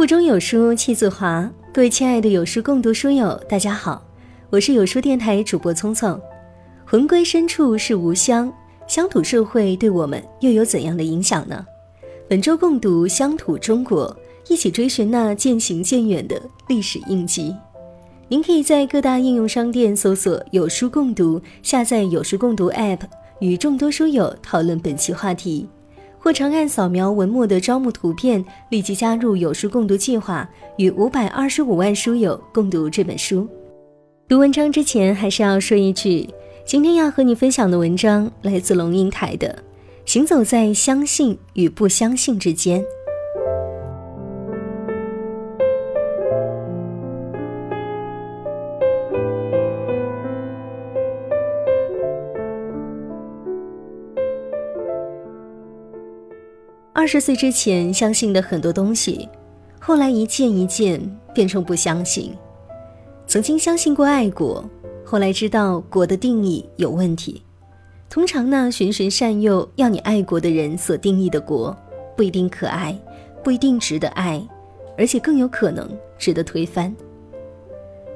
腹中有书气自华，各位亲爱的有书共读书友，大家好，我是有书电台主播聪聪。魂归深处是吾乡，乡土社会对我们又有怎样的影响呢？本周共读乡土中国，一起追寻那渐行渐远的历史印记。您可以在各大应用商店搜索“有书共读”，下载有书共读 App，与众多书友讨论本期话题。或长按扫描文末的招募图片，立即加入有书共读计划，与五百二十五万书友共读这本书。读文章之前，还是要说一句，今天要和你分享的文章来自龙应台的《行走在相信与不相信之间》。二十岁之前相信的很多东西，后来一件一件变成不相信。曾经相信过爱国，后来知道国的定义有问题。通常呢循循善诱要你爱国的人所定义的国，不一定可爱，不一定值得爱，而且更有可能值得推翻。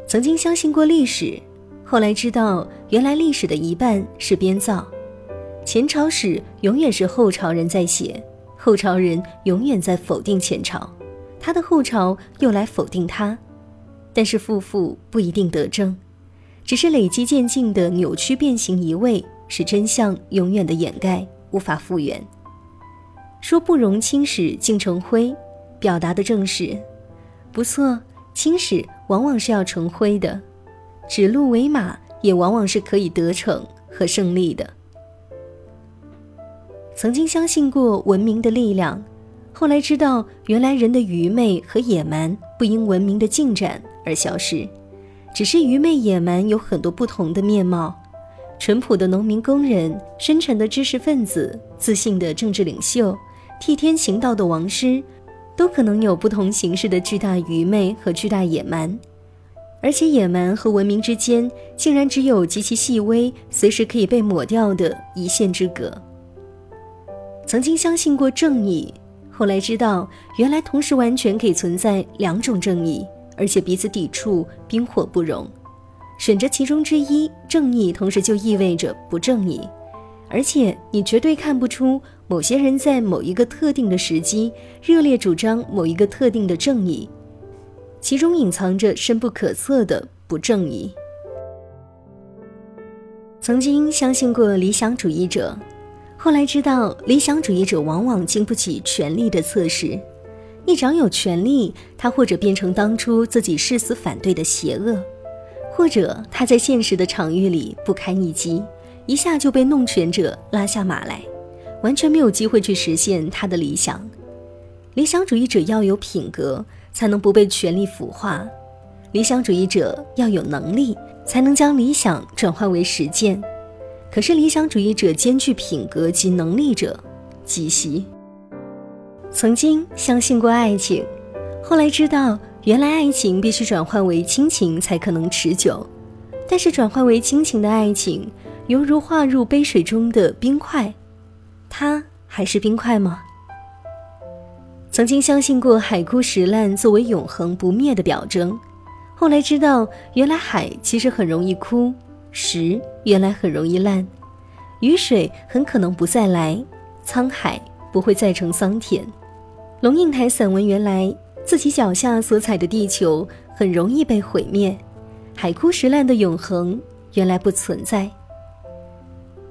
曾经相信过历史，后来知道原来历史的一半是编造，前朝史永远是后朝人在写。后朝人永远在否定前朝，他的后朝又来否定他，但是负负不一定得正，只是累积渐进的扭曲变形移位，使真相永远的掩盖，无法复原。说不容青史尽成灰，表达的正是，不错，青史往往是要成灰的，指鹿为马也往往是可以得逞和胜利的。曾经相信过文明的力量，后来知道原来人的愚昧和野蛮不因文明的进展而消失，只是愚昧野蛮有很多不同的面貌。淳朴的农民工人、深沉的知识分子、自信的政治领袖、替天行道的王师，都可能有不同形式的巨大愚昧和巨大野蛮，而且野蛮和文明之间竟然只有极其细微、随时可以被抹掉的一线之隔。曾经相信过正义，后来知道原来同时完全可以存在两种正义，而且彼此抵触，冰火不容。选择其中之一，正义同时就意味着不正义，而且你绝对看不出某些人在某一个特定的时机热烈主张某一个特定的正义，其中隐藏着深不可测的不正义。曾经相信过理想主义者。后来知道，理想主义者往往经不起权力的测试。一掌有权力，他或者变成当初自己誓死反对的邪恶，或者他在现实的场域里不堪一击，一下就被弄权者拉下马来，完全没有机会去实现他的理想。理想主义者要有品格，才能不被权力腐化；理想主义者要有能力，才能将理想转化为实践。可是理想主义者兼具品格及能力者极稀。曾经相信过爱情，后来知道原来爱情必须转换为亲情才可能持久。但是转换为亲情的爱情，犹如化入杯水中的冰块，它还是冰块吗？曾经相信过海枯石烂作为永恒不灭的表征，后来知道原来海其实很容易枯。石原来很容易烂，雨水很可能不再来，沧海不会再成桑田。龙应台散文原来自己脚下所踩的地球很容易被毁灭，海枯石烂的永恒原来不存在。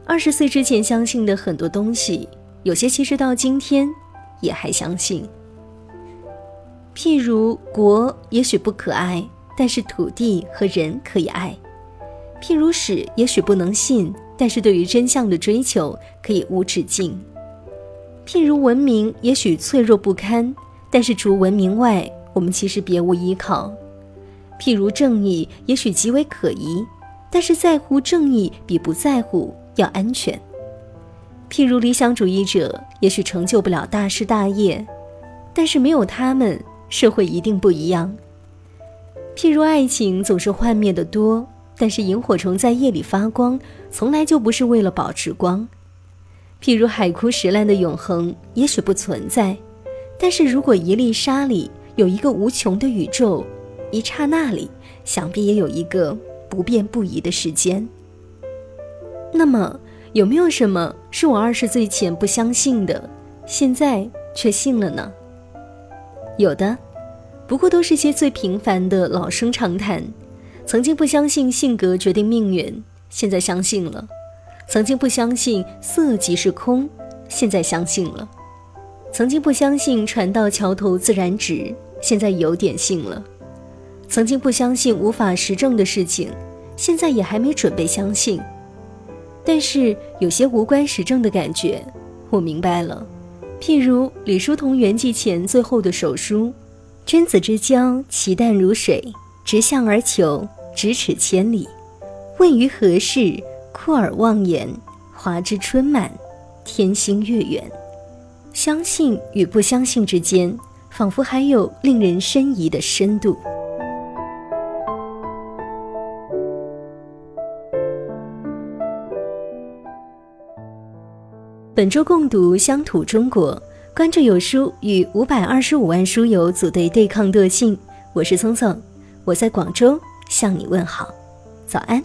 二十岁之前相信的很多东西，有些其实到今天也还相信。譬如国也许不可爱，但是土地和人可以爱。譬如史，也许不能信，但是对于真相的追求可以无止境。譬如文明，也许脆弱不堪，但是除文明外，我们其实别无依靠。譬如正义，也许极为可疑，但是在乎正义比不在乎要安全。譬如理想主义者，也许成就不了大事大业，但是没有他们，社会一定不一样。譬如爱情，总是幻灭的多。但是萤火虫在夜里发光，从来就不是为了保持光。譬如海枯石烂的永恒，也许不存在。但是如果一粒沙里有一个无穷的宇宙，一刹那里，想必也有一个不变不移的时间。那么，有没有什么是我二十岁前不相信的，现在却信了呢？有的，不过都是些最平凡的老生常谈。曾经不相信性格决定命运，现在相信了；曾经不相信色即是空，现在相信了；曾经不相信船到桥头自然直，现在有点信了；曾经不相信无法实证的事情，现在也还没准备相信。但是有些无关实证的感觉，我明白了。譬如李叔同圆寂前最后的手书：“君子之交，其淡如水。”直向而求，咫尺千里。问于何事？酷而忘言。华之春满，天星月圆。相信与不相信之间，仿佛还有令人深疑的深度。本周共读《乡土中国》，关注有书与五百二十五万书友组队对抗惰性。我是聪聪。我在广州向你问好，早安。